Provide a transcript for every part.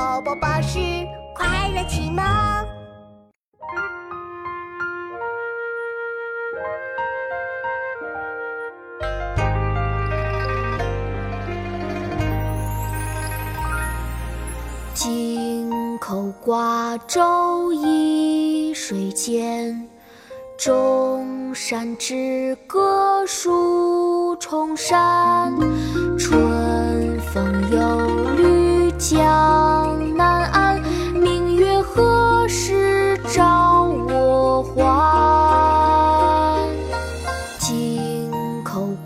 宝宝巴士快乐启蒙。京口瓜洲一水间，钟山之歌数重山。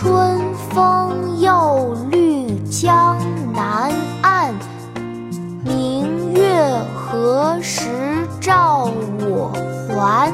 春风又绿江南岸，明月何时照我还？